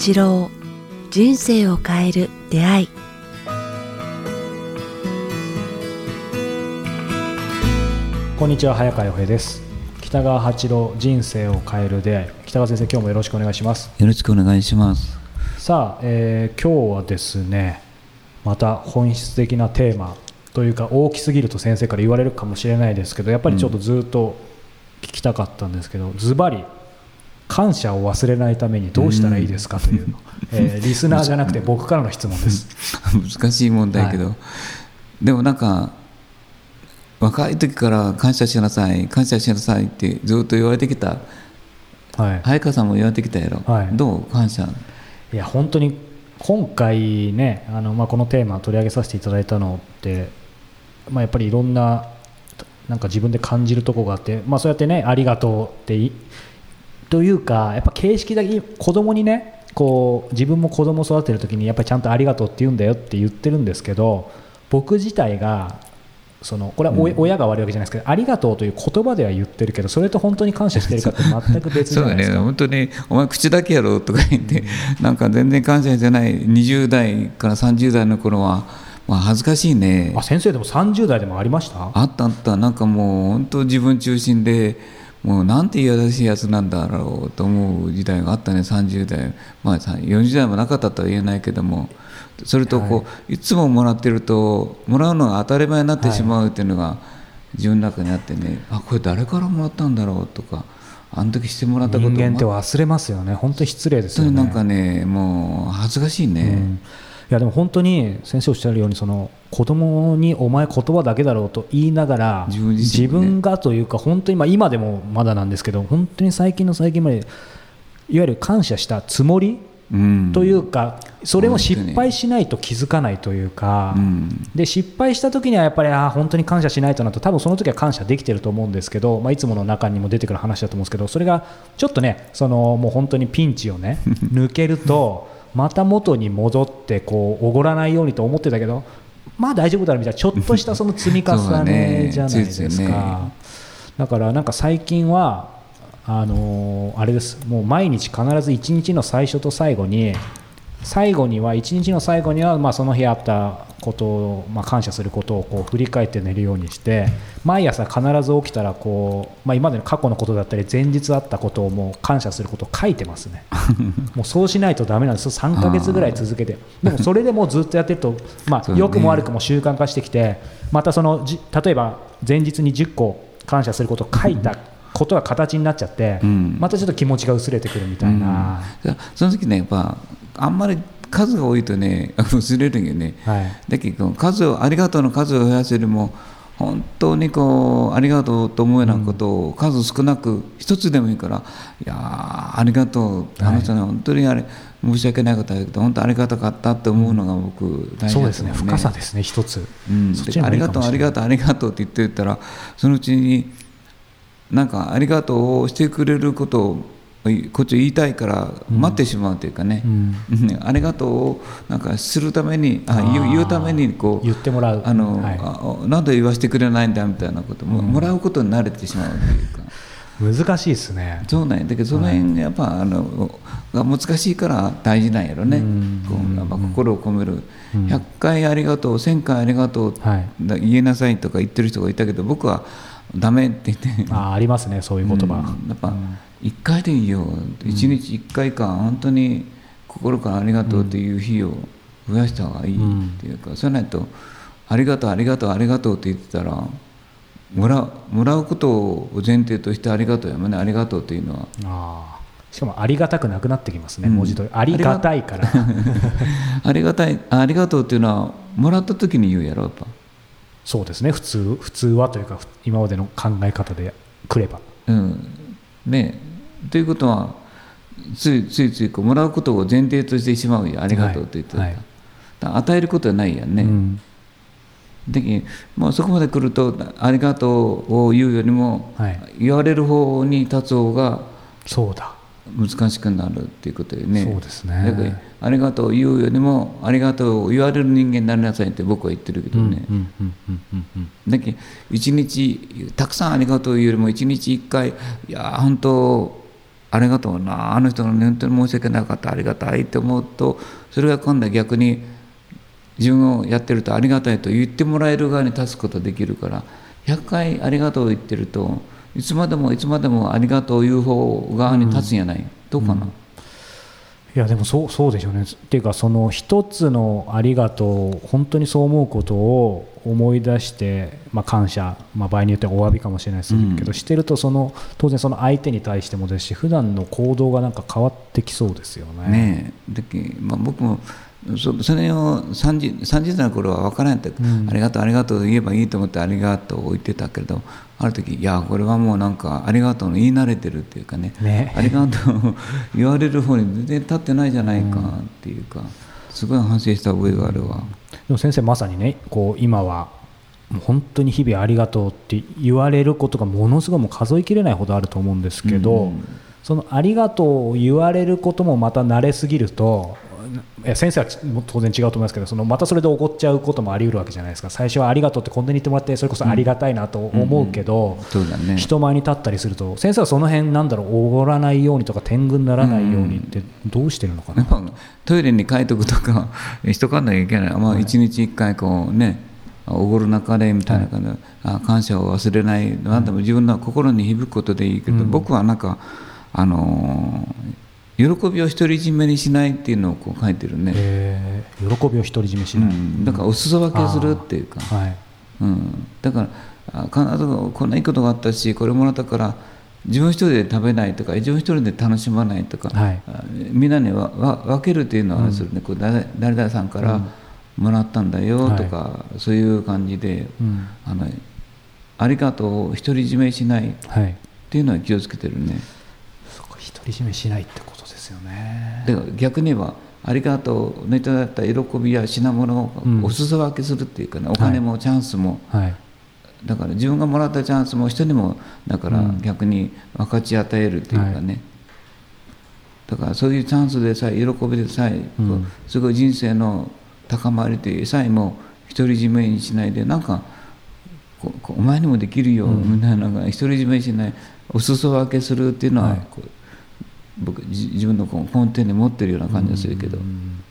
八郎人生を変える出会い。こんにちは早川洋平です。北川八郎人生を変える出会い。北川先生今日もよろしくお願いします。よろしくお願いします。さあ、えー今日はですねまた本質的なテーマというか大きすぎると先生から言われるかもしれないですけどやっぱりちょっとずっと聞きたかったんですけど、ズバリ感謝を忘れないためにどうしたらいいですかというの、えーリスナーじゃなくて僕からの質問です。難しい問題やけど、でもなんか若い時から感謝しなさい感謝しなさいってずっと言われてきた。はい。早川さんも言われてきたやろ、はい。どう？感謝。いや本当に今回ねあの、まあ、このテーマ取り上げさせていただいたのって、まあ、やっぱりいろんななんか自分で感じるところがあって、まあ、そうやってねありがとうっていというかやっぱ形式だけ子供にねこう自分も子供を育てる時にやっぱりちゃんとありがとうって言うんだよって言ってるんですけど僕自体がそのこれは親が悪いわけじゃないですけどありがとうという言葉では言ってるけどそれと本当に感謝してるかって全く別じゃないですか。本当にお前口だけやろとか言って、なんか全然感謝してない20代から30代の頃は、まあ、恥ずかしいね。あ先生でも30代でもありました？あったあった。なんかもう本当自分中心でもうなんて嫌らしいやつなんだろうと思う時代があったね30代。まあさ40代もなかったとは言えないけども。それとこう、い、つももらってるともらうのが当たり前になってしまうっていうのが自分の中にあってね。あこれ誰からもらったんだろうとかあの時してもらったこと人間って本忘れますよね。本当に失礼ですよね。なんかねもう恥ずかしいね、うん。いやでも本当に先生おっしゃるようにその子供にお前言葉だけだろうと言いながら自分自分がというか本当にまあ今でもまだなんですけど本当に最近の最近までいわゆる感謝したつもりうん。というかそれも失敗しないと気づかないというか、うん。で失敗した時にはやっぱりあー本当に感謝しないとなと多分その時は感謝できてると思うんですけど、まあ、いつもの中にも出てくる話だと思うんですけどそれがちょっとねそのもう本当にピンチをね 抜けるとまた元に戻ってこうおごらないようにと思ってたけどまあ大丈夫だろうみたいなちょっとしたその積み重ねじゃないですかだねか。だからなんか最近はあのーあれですもう毎日必ず1日の最初と最後に最後には1日の最後にはまあその日あったことをまあ感謝することをこう振り返って寝るようにして毎朝必ず起きたらこうまあ今までの過去のことだったり前日あったことをもう感謝することを書いてますね。もうそうしないとダメなんです。3ヶ月ぐらい続けて。でもそれでもうずっとやってるとまあ良くも悪くも習慣化してきてまたそのじ例えば前日に10個感謝することを書いたことが形になっちゃって、うん。またちょっと気持ちが薄れてくるみたいな、うん。その時ねやっぱあんまり数が多いとね薄れるんよね、はい。だけど数をありがとうの数を増やすよりも本当にこうありがとうと思うようなことを数少なく一つでもいいからいやーありがとう。あの人ね本当にあれ申し訳ないことだけど本当ありがたかったって思うのが僕大事そうですね。深さですね一つ、うん、ありがとうありがとうありがとうって言ってたらそのうちになんかありがとうをしてくれることをこっち言いたいから待ってしまうというかね、うん。う んありがとう？をなんかするためにあ言う言うためにこう言ってもらう。あの、はい。あなんで言わせてくれないんだみたいなことも、もらうことに慣れてしまうというか。難しいですね。そうなんや。だけどその辺やっぱ、あのが難しいから大事なんやろね、うん。こうやっぱ心を込める、うん。100回ありがとう1000回ありがとう、はい。だ言えなさいとか言ってる人がいたけど僕はダメって言って。あーありますねそういう言葉、うん。やっぱ1回でいいよ1日1回か本当に心からありがとうっていう日を増やした方がいいっていうか、そうないとありがとうありがとうありがとうって言ってたらもらうもらうことを前提としてありがとうやもんねありがとうっていうのはあー。しかもありがたくなくなってきますね、うん。文字通り。ありがたいから。ありがたい。ありがとうっていうのはもらった時に言うやろやっぱ。そうですね。普通普通はというかふ今までの考え方でくれば。うん。ねということはついついついこうもらうことを前提としてしまうよ。ありがとうって言ってた。ら、はい。はい与えることはないやんね、うん。でもうそこまで来ると「ありがとう」を言うよりも、はい。言われる方に立つ方がそうだ。難しくなるっていうことよね。そうですね。だからありがとう」言うよりも「ありがとう」を言われる人間になりなさいって僕は言ってるけどね、だけど一日たくさん「ありがとう」言うよりも一日一回「いやー本当ありがとうな。あの人が本当に申し訳なかった。ありがたいって思うとそれが今度は逆に自分をやってるとありがたいと言ってもらえる側に立つことできるから100回ありがとう言ってるといつまでもいつまでもありがとう言う方側に立つんやない、どうかな、いやでもそうそうでしょうね。っていうかその一つのありがとう本当にそう思うことを思い出して、まあ、感謝、まあ、場合によってはお詫びかもしれないですけど、うん。してるとその当然その相手に対してもですし普段の行動がなんか変わってきそうですよね。ねまあ、僕もそそれを 30, 30代の頃は分からんやった、ん。ありがとうありがとう言えばいいと思ってありがとうを言ってたけどある時いやこれはもうなんかありがとうの言い慣れてるっていうかねねありがとう言われる方に全然立ってないじゃないかっていうか、すごい反省した覚えがあるわ。でも先生まさにねこう今はもう本当に日々ありがとうって言われることがものすごいもう数えきれないほどあると思うんですけど、うんそのありがとうを言われることもまた慣れすぎると先生はち当然違うと思いますけどそのまたそれで怒っちゃうこともあり得るわけじゃないですか。最初はありがとうってこんなに言ってもらってそれこそありがたいなと思うけど、そうだね人前に立ったりすると先生はその辺なんだろうおごらないようにとか天狗にならないようにってどうしてるのかな、やっぱトイレに書いとくとかしとかなきゃいけない、まあ、一日一回こうねおごる中でみたいな感じで、あ感謝を忘れない。何でも自分の心に響くことでいいけど、僕はなんかあのー喜びを独り占めにしないっていうのをこう書いてるね、えー。喜びを独り占めしない、うん、だからお裾分けするっていうか、はい。うん、だからあ必ずこんないいことがあったしこれもらったから自分一人で食べないとか自分一人で楽しまないとか、はい。あみんなにわわ分けるっていうのはあれするね、こう誰誰々さんからもらったんだよとか、そういう感じで、うん。あのありがとうを独り占めしないっはい。ていうのは気をつけてるね独り占めしないってことですよね。だから逆に言えばありがとうのいただいた喜びや品物をうん。お裾分けするっていうかね、お金もチャンスも、はい。だから自分がもらったチャンスも人にもだからうん。逆に分かち与えるっていうかね、だからそういうチャンスでさえ喜びでさえ、うん。すごい人生の高まりというさえも独り占めにしないでなんかお前にもできるよ、うん。みたいなのが独り占めにしないお裾分けするっていうのは、はい僕じ自分のこう根底に持ってるような感じがするけど、うん。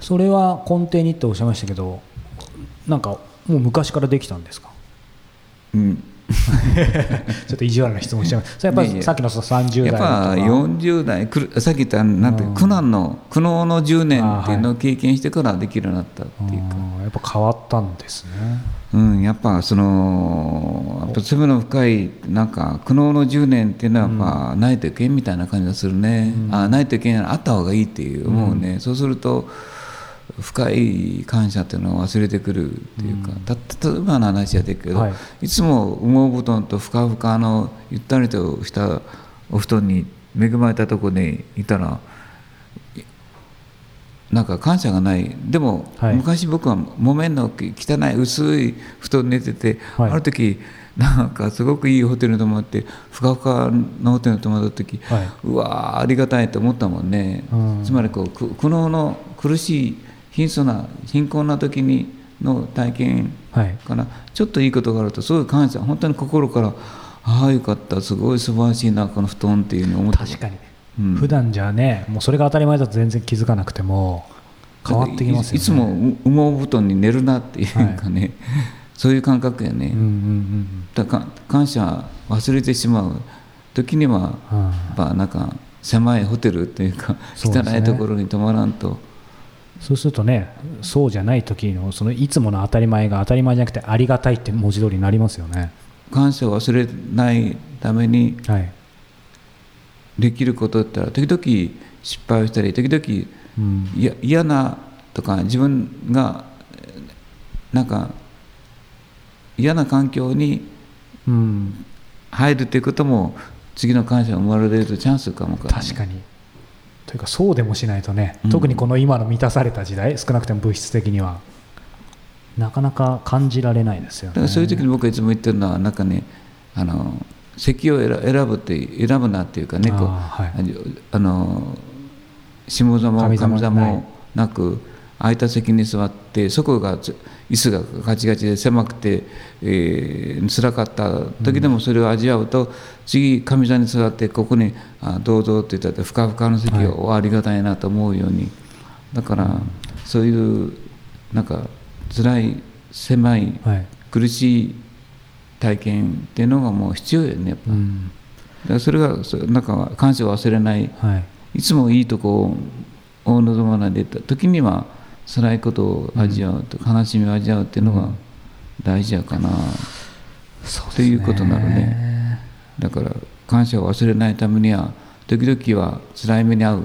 それは根底にっておっしゃいましたけどなんかもう昔からできたんですか？うん ちょっと意地悪な質問しちゃいますそれやっぱりさっきのその30代やっぱとか40代くるさっき言ったなんてうん。苦難の苦悩の10年っていうのを経験してからできるようになったっていうか、うんやっぱ変わったんですね。うん、やっぱそのやっぱ罪の深いなんか苦悩の10年っていうのはやっぱないといけんみたいな感じがするね、あないといけんあった方がいいっていう思うね、そうすると深い感謝っていうのを忘れてくるっていうか、た例えばの話やでけど、はい。い、つも羽毛布団とふかふかのゆったりとしたお布団に恵まれたところにいたらいなんか感謝がない。でも、はい。昔僕は木綿の汚い薄い布団に寝てて、はい。ある時なんかすごくいいホテルに泊まってふかふかのホテルに泊まった時、はい。うわーありがたいと思ったもんね、うん。つまりこうく苦悩の苦しい貧相な貧困な時にの体験はい。からちょっといいことがあるとすごい感謝。本当に心からああよかった。すごい素晴らしいなこの布団っていうふうに思った確かに、うん。普段じゃねもうそれが当たり前だと全然気づかなくても変わってきますよね。いいつも羽毛布団に寝るなっていうかね、そういう感覚やね、うんうんうんだから感謝忘れてしまう時にはうんやっぱなんか狭いホテルっていうか汚いところに泊まらんとそうするとねそうじゃない時のそのいつもの当たり前が当たり前じゃなくてありがたいって文字通りになりますよね。感謝を忘れないためにはい、できることって言ったら時々失敗をしたり時々うん。いや嫌なとか自分がえーなんか嫌な環境にうん、入るっていうことも次の感謝が生まれるチャンスかもから、ね、確かにというかそうでもしないとね、うん。特にこの今の満たされた時代少なくても物質的にはなかなか感じられないですよね。だからそういう時に僕がいつも言ってるのはなんかねあの席を選選ぶって選ぶなっていうかねこうあーはい。あの下座も神神様もなく空いた席に座ってそこがつ椅子がガチガチで狭くて、えー、辛かった時でもそれを味わうと、次上座に座ってここにあどうぞって言ったらふかふかの席をありがたいなと思うように。だからそういうなんか辛い狭いはい。苦しい体験っていうのがもう必要よねやっぱ。うん。だからそれがそなんか感謝を忘れないはい。いつもいいとこを望まないでた時には辛いことを味わうと、悲しみを味わうっていうのが大事やかな、そうですということなのね。だから感謝を忘れないためには時々は辛い目に遭う、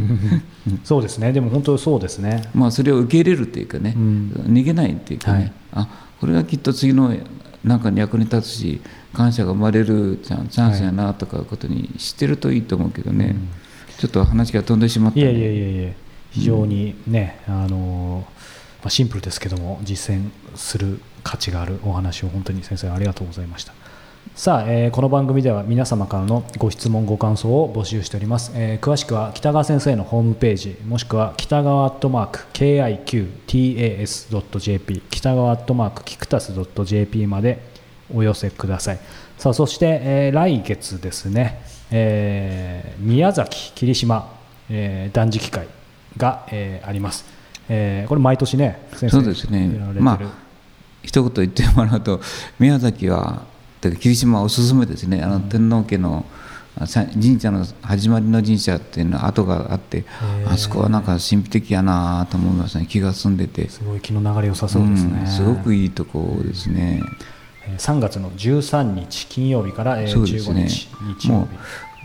そうですね。でも本当そうですね。まあそれを受け入れるっていうかね、うん。逃げないっていうかね、はい。あこれがきっと次のなんかに役に立つし感謝が生まれるチャンスやなとかことに知ってるといいと思うけどね、うんちょっと話が飛んでしまったね。いえいえいえいえ非常にね、あのまあ、シンプルですけども実践する価値があるお話を本当に先生ありがとうございました。さあ、えーこの番組では皆様からのご質問ご感想を募集しております、えー詳しくは北川先生のホームページもしくは北川アットマーク KIQTAS.jp 北川アットマークキクタス .jp までお寄せください。さあそして、えー来月ですね、えー宮崎霧島、えー断食会。が、えーあります、えーこれ毎年ね先生そうですね。まあ一言言ってもらうと宮崎は霧島はおすすめですね。あの天皇家の神社の始まりの神社っていうのは跡があってー。あそこはなんか神秘的やなと思いますね。気が澄んでて。すごい気の流れ良さそうですね、んすごくいいとこですね。えー3月の13日金曜日から、えー15そうですね。日日曜もう日、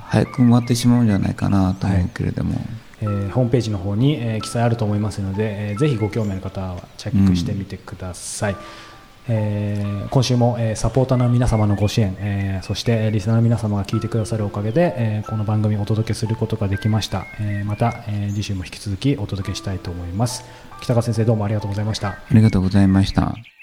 早く埋まってしまうんじゃないかなと思うけれども、えーホームページの方に、えー記載あると思いますので、えーぜひご興味ある方はチェックしてみてください、えー今週も、えーサポーターの皆様のご支援、えーそしてリスナーの皆様が聞いてくださるおかげで、えーこの番組をお届けすることができました、えーまた、えー次週も引き続きお届けしたいと思います。北川先生どうもありがとうございました。ありがとうございました。